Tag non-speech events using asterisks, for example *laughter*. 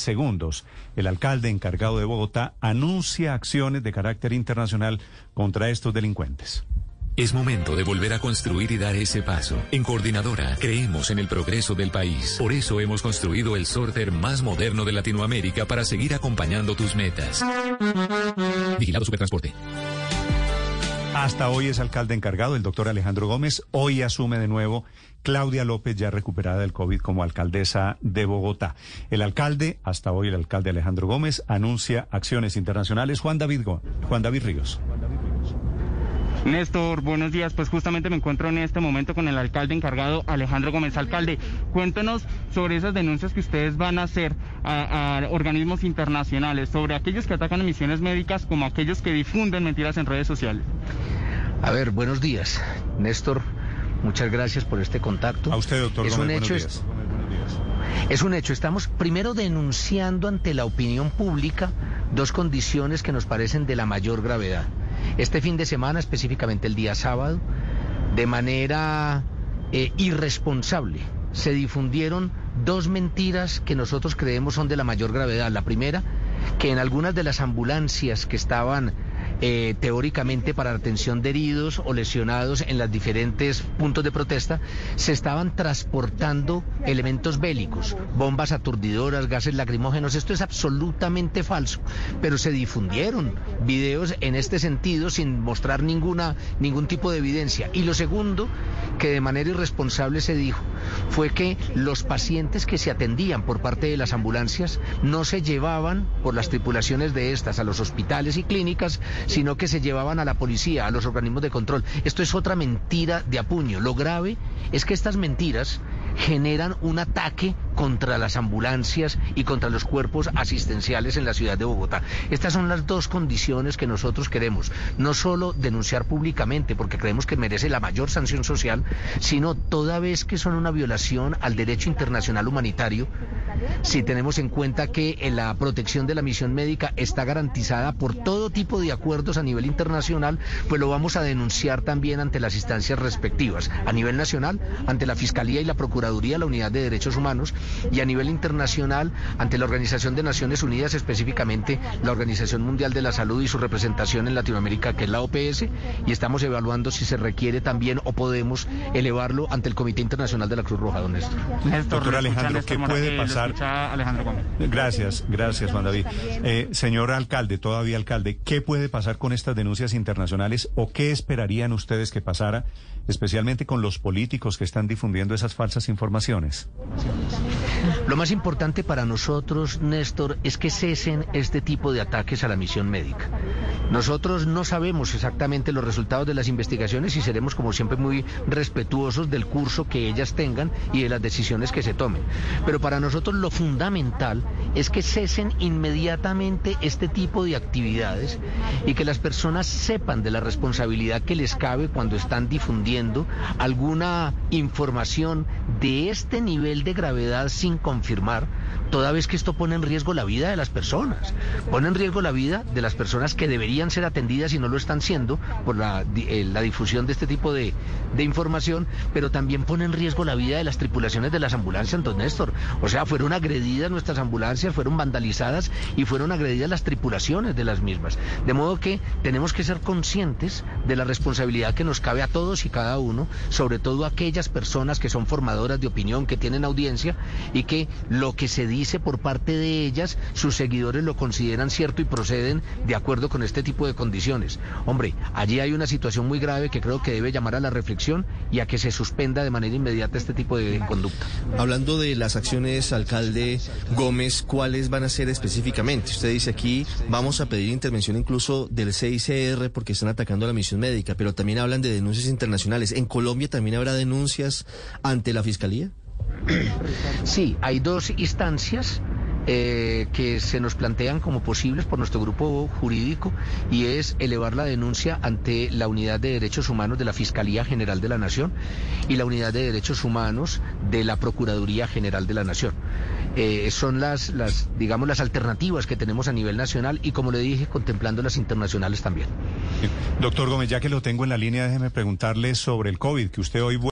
segundos. El alcalde encargado de Bogotá anuncia acciones de carácter internacional contra estos delincuentes. Es momento de volver a construir y dar ese paso. En Coordinadora creemos en el progreso del país. Por eso hemos construido el sorter más moderno de Latinoamérica para seguir acompañando tus metas. Vigilado Supertransporte. Hasta hoy es alcalde encargado el doctor Alejandro Gómez. Hoy asume de nuevo Claudia López, ya recuperada del COVID como alcaldesa de Bogotá. El alcalde, hasta hoy el alcalde Alejandro Gómez, anuncia acciones internacionales. Juan David, Juan David Ríos. Néstor, buenos días. Pues justamente me encuentro en este momento con el alcalde encargado, Alejandro Gómez. Alcalde, cuéntenos sobre esas denuncias que ustedes van a hacer a, organismos internacionales, sobre aquellos que atacan a misiones médicas como aquellos que difunden mentiras en redes sociales. A ver, buenos días. Néstor, muchas gracias por este contacto. A usted, doctor. Es un hecho. Es un hecho. Estamos primero denunciando ante la opinión pública dos condiciones que nos parecen de la mayor gravedad. Este fin de semana, específicamente el día sábado, de manera eh, irresponsable, se difundieron dos mentiras que nosotros creemos son de la mayor gravedad. La primera, que en algunas de las ambulancias que estaban eh, teóricamente para atención de heridos o lesionados en los diferentes puntos de protesta, se estaban transportando elementos bélicos, bombas aturdidoras, gases lacrimógenos. Esto es absolutamente falso, pero se difundieron videos en este sentido sin mostrar ninguna, ningún tipo de evidencia. Y lo segundo, que de manera irresponsable se dijo, fue que los pacientes que se atendían por parte de las ambulancias no se llevaban por las tripulaciones de estas a los hospitales y clínicas, sino que se llevaban a la policía, a los organismos de control. Esto es otra mentira de apuño. Lo grave es que estas mentiras generan un ataque contra las ambulancias y contra los cuerpos asistenciales en la ciudad de Bogotá. Estas son las dos condiciones que nosotros queremos, no solo denunciar públicamente, porque creemos que merece la mayor sanción social, sino toda vez que son una violación al derecho internacional humanitario, si tenemos en cuenta que la protección de la misión médica está garantizada por todo tipo de acuerdos a nivel internacional, pues lo vamos a denunciar también ante las instancias respectivas, a nivel nacional, ante la Fiscalía y la Procuraduría, la Unidad de Derechos Humanos, y a nivel internacional ante la Organización de Naciones Unidas, específicamente la Organización Mundial de la Salud y su representación en Latinoamérica, que es la OPS, y estamos evaluando si se requiere también o podemos elevarlo ante el Comité Internacional de la Cruz Roja, don Néstor. Doctor Alejandro, ¿qué puede pasar? Gracias, gracias, Juan David. Eh, señor alcalde, todavía alcalde, ¿qué puede pasar con estas denuncias internacionales o qué esperarían ustedes que pasara, especialmente con los políticos que están difundiendo esas falsas informaciones? Lo más importante para nosotros, Néstor, es que cesen este tipo de ataques a la misión médica. Nosotros no sabemos exactamente los resultados de las investigaciones y seremos, como siempre, muy respetuosos del curso que ellas tengan y de las decisiones que se tomen. Pero para nosotros lo fundamental es que cesen inmediatamente este tipo de actividades y que las personas sepan de la responsabilidad que les cabe cuando están difundiendo alguna información de este nivel de gravedad sin confirmar, toda vez que esto pone en riesgo la vida de las personas, pone en riesgo la vida de las personas que deberían ser atendidas y no lo están siendo por la, eh, difusión de este tipo de, información, pero también pone en riesgo la vida de las tripulaciones de las ambulancias, don Néstor. O sea, fueron agredidas nuestras ambulancias, fueron vandalizadas y fueron agredidas las tripulaciones de las mismas. De modo que tenemos que ser conscientes de la responsabilidad que nos cabe a todos y cada uno, sobre todo aquellas personas que son formadoras de opinión, que tienen audiencia y que lo que se dice por parte de ellas, sus seguidores lo consideran cierto y proceden de acuerdo con este tipo de condiciones. Hombre, allí hay una situación muy grave que creo que debe llamar a la reflexión y a que se suspenda de manera inmediata este tipo de conducta. Hablando de las acciones, alcalde Gómez, ¿cuáles van a ser específicamente? Usted dice aquí, vamos a pedir intervención incluso del CICR porque están atacando a la misión médica, pero también hablan de denuncias internacionales. ¿En Colombia también habrá denuncias ante la Fiscalía? *clears throat* Sí, hay dos instancias eh, que se nos plantean como posibles por nuestro grupo jurídico y es elevar la denuncia ante la Unidad de Derechos Humanos de la Fiscalía General de la Nación y la Unidad de Derechos Humanos de la Procuraduría General de la Nación. Eh, son las, las, digamos, las alternativas que tenemos a nivel nacional y, como le dije, contemplando las internacionales también. Doctor Gómez, ya que lo tengo en la línea, déjeme preguntarle sobre el COVID, que usted hoy